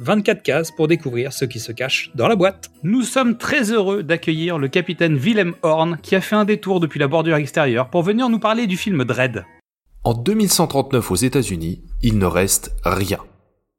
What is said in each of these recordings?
24 cases pour découvrir ce qui se cache dans la boîte. Nous sommes très heureux d'accueillir le capitaine Willem Horn qui a fait un détour depuis la bordure extérieure pour venir nous parler du film Dread. En 2139 aux États-Unis, il ne reste rien.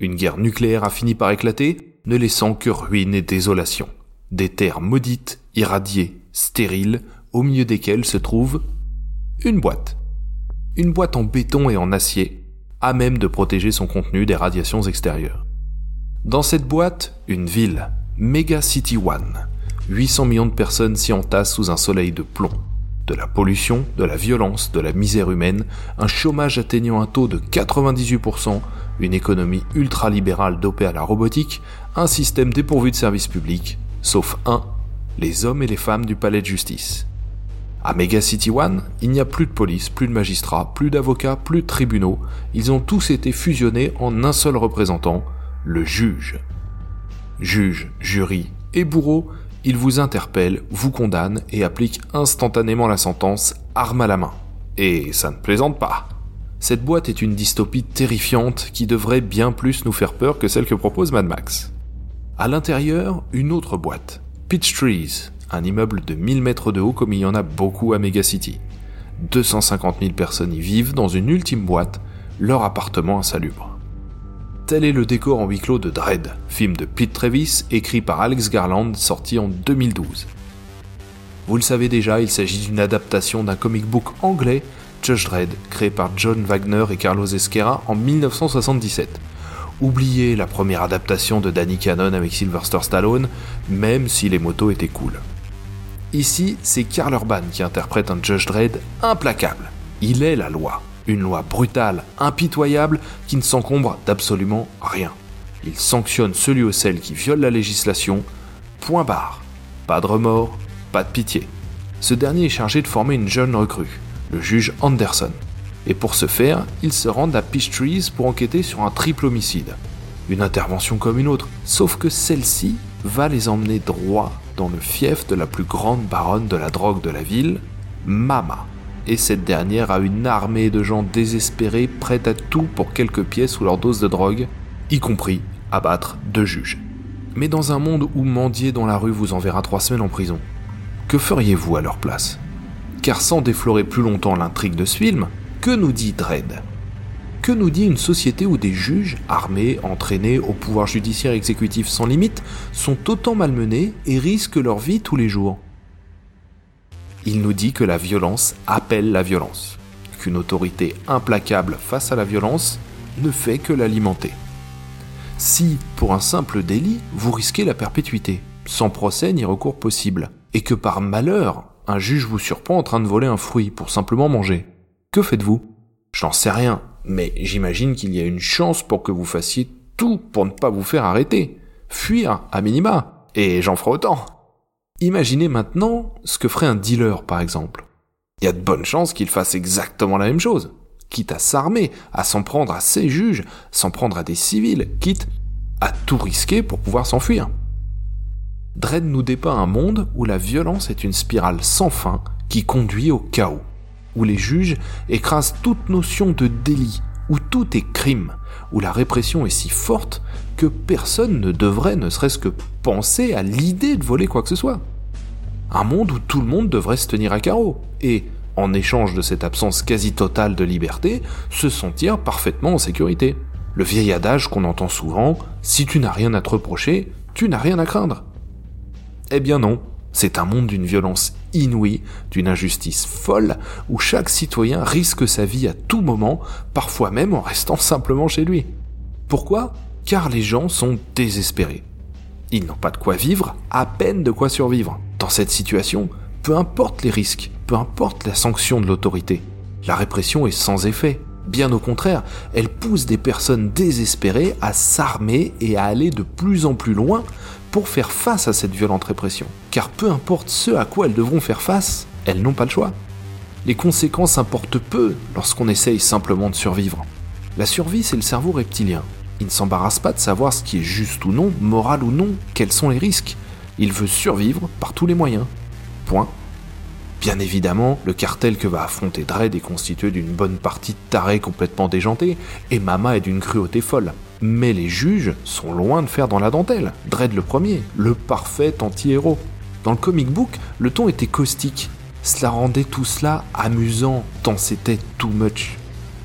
Une guerre nucléaire a fini par éclater, ne laissant que ruines et désolation. Des terres maudites, irradiées, stériles, au milieu desquelles se trouve une boîte. Une boîte en béton et en acier, à même de protéger son contenu des radiations extérieures. Dans cette boîte, une ville, Mega City One. 800 millions de personnes s'y entassent sous un soleil de plomb. De la pollution, de la violence, de la misère humaine, un chômage atteignant un taux de 98%, une économie ultralibérale dopée à la robotique, un système dépourvu de services publics, sauf un, les hommes et les femmes du palais de justice. À Mega City One, il n'y a plus de police, plus de magistrats, plus d'avocats, plus de tribunaux, ils ont tous été fusionnés en un seul représentant, le juge. Juge, jury et bourreau, il vous interpelle, vous condamne et applique instantanément la sentence arme à la main. Et ça ne plaisante pas. Cette boîte est une dystopie terrifiante qui devrait bien plus nous faire peur que celle que propose Mad Max. À l'intérieur, une autre boîte, Pitch Trees, un immeuble de 1000 mètres de haut comme il y en a beaucoup à Megacity. 250 000 personnes y vivent dans une ultime boîte, leur appartement insalubre. Tel est le décor en huis clos de Dread, film de Pete Travis écrit par Alex Garland sorti en 2012. Vous le savez déjà, il s'agit d'une adaptation d'un comic book anglais, Judge Dredd, créé par John Wagner et Carlos Esquera en 1977. Oubliez la première adaptation de Danny Cannon avec Sylvester Stallone, même si les motos étaient cool. Ici, c'est Karl Urban qui interprète un Judge Dredd implacable. Il est la loi. Une loi brutale, impitoyable, qui ne s'encombre d'absolument rien. Il sanctionne celui ou celle qui viole la législation. Point barre. Pas de remords, pas de pitié. Ce dernier est chargé de former une jeune recrue, le juge Anderson. Et pour ce faire, ils se rendent à Peachtrees pour enquêter sur un triple homicide. Une intervention comme une autre, sauf que celle-ci va les emmener droit dans le fief de la plus grande baronne de la drogue de la ville, Mama et cette dernière a une armée de gens désespérés prêts à tout pour quelques pièces ou leur dose de drogue, y compris abattre deux juges. Mais dans un monde où mendier dans la rue vous enverra trois semaines en prison, que feriez-vous à leur place? Car sans déflorer plus longtemps l'intrigue de ce film, que nous dit Dredd? Que nous dit une société où des juges, armés, entraînés au pouvoir judiciaire exécutif sans limite, sont autant malmenés et risquent leur vie tous les jours? Il nous dit que la violence appelle la violence, qu'une autorité implacable face à la violence ne fait que l'alimenter. Si, pour un simple délit, vous risquez la perpétuité, sans procès ni recours possible, et que par malheur, un juge vous surprend en train de voler un fruit pour simplement manger, que faites-vous? J'en sais rien, mais j'imagine qu'il y a une chance pour que vous fassiez tout pour ne pas vous faire arrêter, fuir à minima, et j'en ferai autant. Imaginez maintenant ce que ferait un dealer, par exemple. Il y a de bonnes chances qu'il fasse exactement la même chose, quitte à s'armer, à s'en prendre à ses juges, s'en prendre à des civils, quitte à tout risquer pour pouvoir s'enfuir. Dredd nous dépeint un monde où la violence est une spirale sans fin qui conduit au chaos, où les juges écrasent toute notion de délit, où tout est crime, où la répression est si forte que personne ne devrait ne serait-ce que penser à l'idée de voler quoi que ce soit. Un monde où tout le monde devrait se tenir à carreau, et, en échange de cette absence quasi totale de liberté, se sentir parfaitement en sécurité. Le vieil adage qu'on entend souvent, si tu n'as rien à te reprocher, tu n'as rien à craindre. Eh bien non, c'est un monde d'une violence inouïe, d'une injustice folle, où chaque citoyen risque sa vie à tout moment, parfois même en restant simplement chez lui. Pourquoi? Car les gens sont désespérés. Ils n'ont pas de quoi vivre, à peine de quoi survivre. Dans cette situation, peu importe les risques, peu importe la sanction de l'autorité, la répression est sans effet. Bien au contraire, elle pousse des personnes désespérées à s'armer et à aller de plus en plus loin pour faire face à cette violente répression. Car peu importe ce à quoi elles devront faire face, elles n'ont pas le choix. Les conséquences importent peu lorsqu'on essaye simplement de survivre. La survie, c'est le cerveau reptilien. Il ne s'embarrasse pas de savoir ce qui est juste ou non, moral ou non, quels sont les risques. Il veut survivre par tous les moyens. Point. Bien évidemment, le cartel que va affronter Dredd est constitué d'une bonne partie de tarés complètement déjantés, et Mama est d'une cruauté folle. Mais les juges sont loin de faire dans la dentelle. Dredd le premier, le parfait anti-héros. Dans le comic book, le ton était caustique. Cela rendait tout cela amusant, tant c'était too much.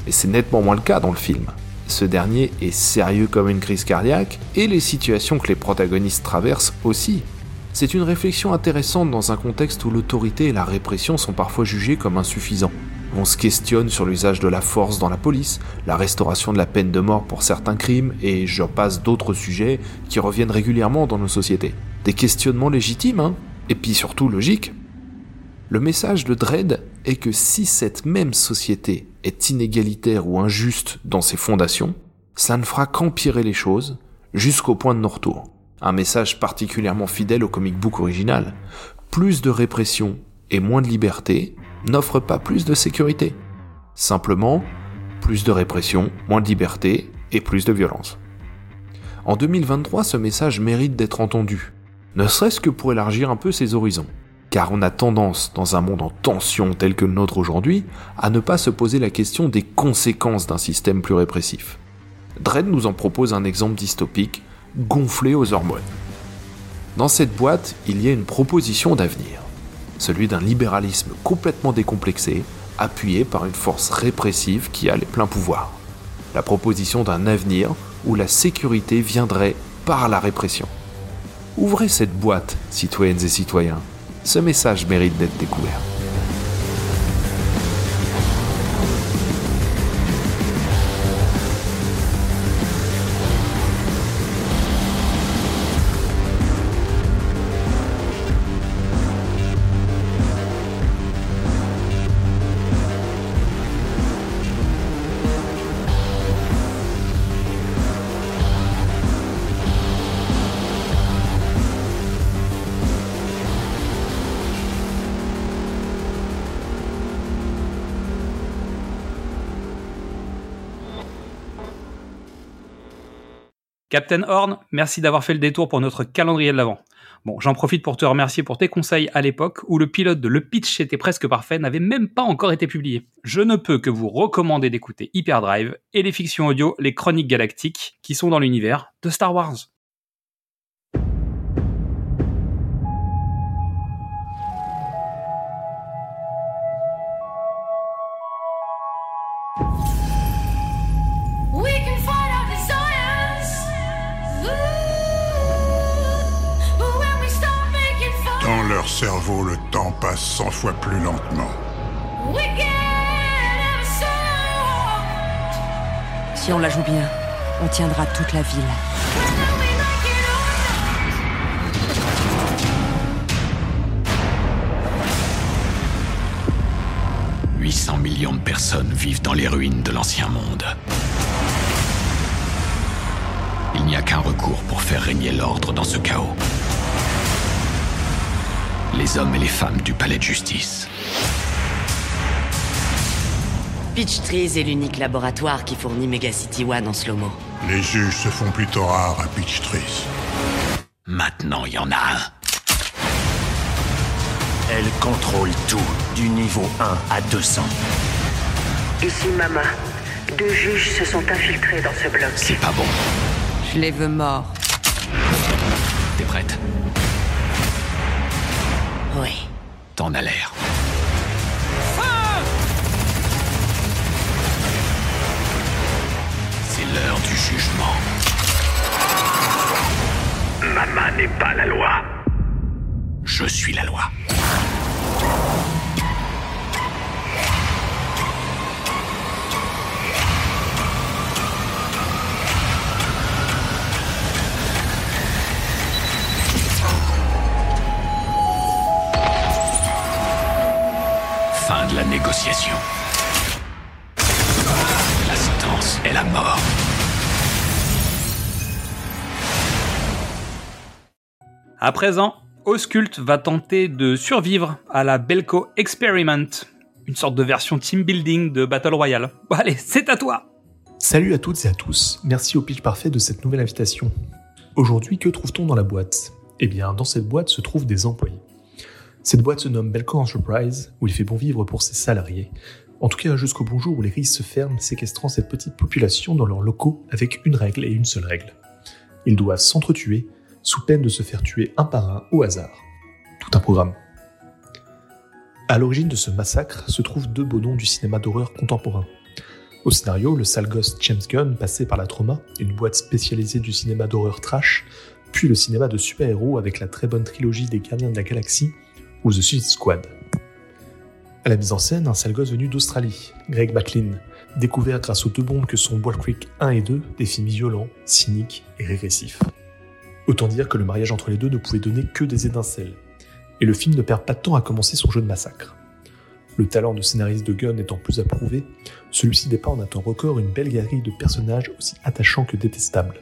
Et c'est nettement moins le cas dans le film. Ce dernier est sérieux comme une crise cardiaque, et les situations que les protagonistes traversent aussi. C'est une réflexion intéressante dans un contexte où l'autorité et la répression sont parfois jugées comme insuffisants. On se questionne sur l'usage de la force dans la police, la restauration de la peine de mort pour certains crimes, et je passe d'autres sujets qui reviennent régulièrement dans nos sociétés. Des questionnements légitimes, hein Et puis surtout logiques. Le message de Dredd est que si cette même société est inégalitaire ou injuste dans ses fondations, ça ne fera qu'empirer les choses jusqu'au point de non-retour un message particulièrement fidèle au comic book original. Plus de répression et moins de liberté n'offrent pas plus de sécurité. Simplement, plus de répression, moins de liberté et plus de violence. En 2023, ce message mérite d'être entendu, ne serait-ce que pour élargir un peu ses horizons. Car on a tendance, dans un monde en tension tel que le nôtre aujourd'hui, à ne pas se poser la question des conséquences d'un système plus répressif. Dredd nous en propose un exemple dystopique gonflé aux hormones. Dans cette boîte, il y a une proposition d'avenir, celui d'un libéralisme complètement décomplexé, appuyé par une force répressive qui a les pleins pouvoirs. La proposition d'un avenir où la sécurité viendrait par la répression. Ouvrez cette boîte, citoyennes et citoyens. Ce message mérite d'être découvert. Captain Horn, merci d'avoir fait le détour pour notre calendrier de l'avant. Bon, j'en profite pour te remercier pour tes conseils à l'époque où le pilote de Le Pitch était presque parfait n'avait même pas encore été publié. Je ne peux que vous recommander d'écouter Hyperdrive et les fictions audio Les Chroniques Galactiques qui sont dans l'univers de Star Wars. Leur cerveau, le temps passe 100 fois plus lentement. Si on la joue bien, on tiendra toute la ville. Whether we like it or not. 800 millions de personnes vivent dans les ruines de l'ancien monde. Il n'y a qu'un recours pour faire régner l'ordre dans ce chaos. Les hommes et les femmes du palais de justice. Peach Trees est l'unique laboratoire qui fournit Megacity One en slow-mo. Les juges se font plutôt rares à Peach Trees. Maintenant, il y en a un. Elle contrôle tout, du niveau 1 à 200. Ici Mama. Deux juges se sont infiltrés dans ce bloc. C'est pas bon. Je les veux morts. T'es prête? T'en as négociation. La sentence est la mort. À présent, Oscult va tenter de survivre à la Belko Experiment. Une sorte de version team building de Battle Royale. Bon, allez, c'est à toi Salut à toutes et à tous, merci au pitch parfait de cette nouvelle invitation. Aujourd'hui, que trouve-t-on dans la boîte? Eh bien, dans cette boîte se trouvent des employés. Cette boîte se nomme Belco Enterprise, où il fait bon vivre pour ses salariés. En tout cas, jusqu'au bon jour où les risques se ferment, séquestrant cette petite population dans leurs locaux avec une règle et une seule règle. Ils doivent s'entretuer, sous peine de se faire tuer un par un au hasard. Tout un programme. À l'origine de ce massacre se trouvent deux beaux noms du cinéma d'horreur contemporain. Au scénario, le sale gosse James Gunn, passé par la Trauma, une boîte spécialisée du cinéma d'horreur trash, puis le cinéma de super-héros avec la très bonne trilogie des Gardiens de la Galaxie ou The Suicide Squad. À la mise en scène, un sale gosse venu d'Australie, Greg McLean, découvert grâce aux deux bombes que sont Wall Creek 1 et 2, des films violents, cyniques et régressifs. Autant dire que le mariage entre les deux ne pouvait donner que des étincelles, et le film ne perd pas de temps à commencer son jeu de massacre. Le talent de scénariste de Gunn étant plus approuvé, celui-ci dépeint en un temps record une belle galerie de personnages aussi attachants que détestables.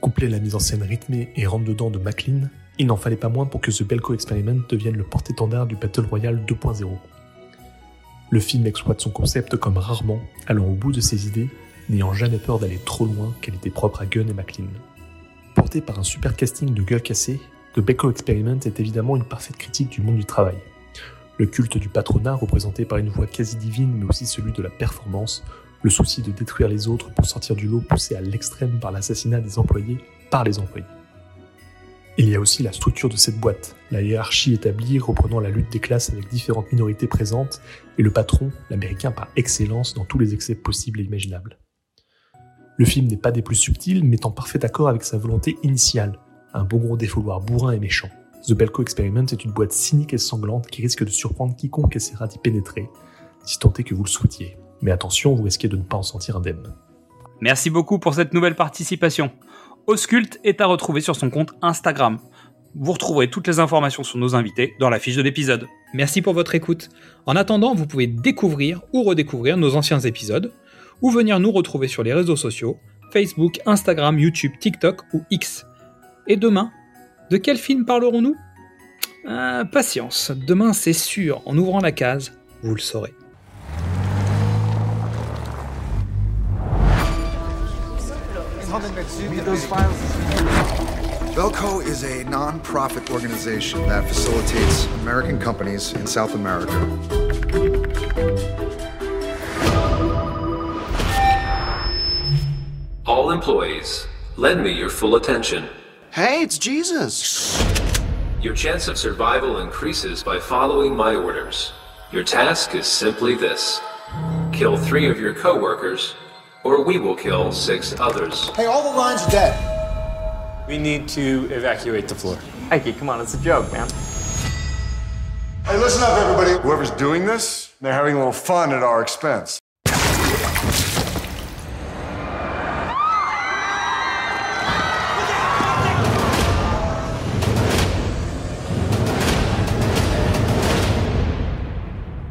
Couplé à la mise en scène rythmée et rentre-dedans de McLean, il n'en fallait pas moins pour que The Belko Experiment devienne le porte-étendard du Battle Royale 2.0. Le film exploite son concept comme rarement, allant au bout de ses idées, n'ayant jamais peur d'aller trop loin qu'elle était propre à Gunn et McLean. Porté par un super casting de gueules cassées, The Belko Experiment est évidemment une parfaite critique du monde du travail. Le culte du patronat, représenté par une voix quasi divine, mais aussi celui de la performance, le souci de détruire les autres pour sortir du lot poussé à l'extrême par l'assassinat des employés par les employés. Il y a aussi la structure de cette boîte, la hiérarchie établie reprenant la lutte des classes avec différentes minorités présentes, et le patron, l'américain par excellence dans tous les excès possibles et imaginables. Le film n'est pas des plus subtils, mais en parfait accord avec sa volonté initiale, un bon gros défouloir bourrin et méchant. The Belko Experiment est une boîte cynique et sanglante qui risque de surprendre quiconque essaiera d'y pénétrer, si tant est que vous le souhaitiez. Mais attention, vous risquez de ne pas en sentir indemne. Merci beaucoup pour cette nouvelle participation. Auscult est à retrouver sur son compte Instagram. Vous retrouverez toutes les informations sur nos invités dans la fiche de l'épisode. Merci pour votre écoute. En attendant, vous pouvez découvrir ou redécouvrir nos anciens épisodes, ou venir nous retrouver sur les réseaux sociaux, Facebook, Instagram, YouTube, TikTok ou X. Et demain, de quel film parlerons-nous? Ah, Patience, demain c'est sûr, en ouvrant la case, vous le saurez. Belco is a non-profit organization that facilitates American companies in South America. All employees, lend me your full attention. Hey, it's Jesus. Your chance of survival increases by following my orders. Your task is simply this kill three of your coworkers, or we will kill six others. Hey, all the lines are dead. We need to evacuate the floor. Mikey, come on, it's a joke, man. Hey, listen up, everybody. Whoever's doing this, they're having a little fun at our expense.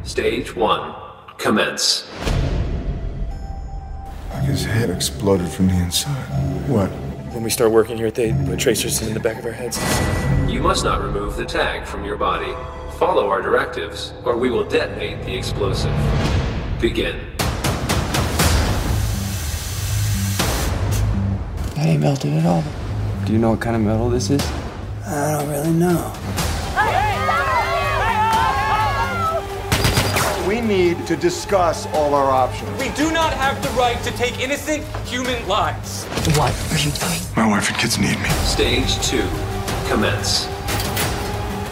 Stage one, commence. Like his head exploded from the inside. What? When we start working here, they put tracers in the back of our heads. You must not remove the tag from your body. Follow our directives, or we will detonate the explosive. Begin. Ain't melted at all. Do you know what kind of metal this is? I don't really know. Need to discuss all our options. We do not have the right to take innocent human lives. What are you doing? My wife and kids need me. Stage two, commence.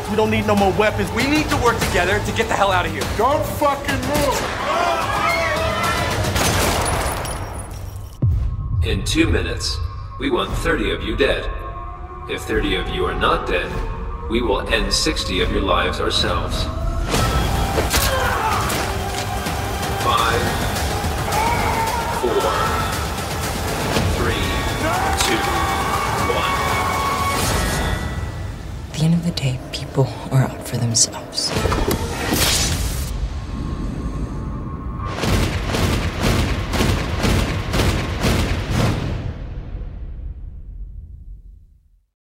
We don't need no more weapons. We need to work together to get the hell out of here. Don't fucking move! In two minutes, we want 30 of you dead. If 30 of you are not dead, we will end 60 of your lives ourselves. Five, four, three, two, one. At the end of the day, people are out for themselves.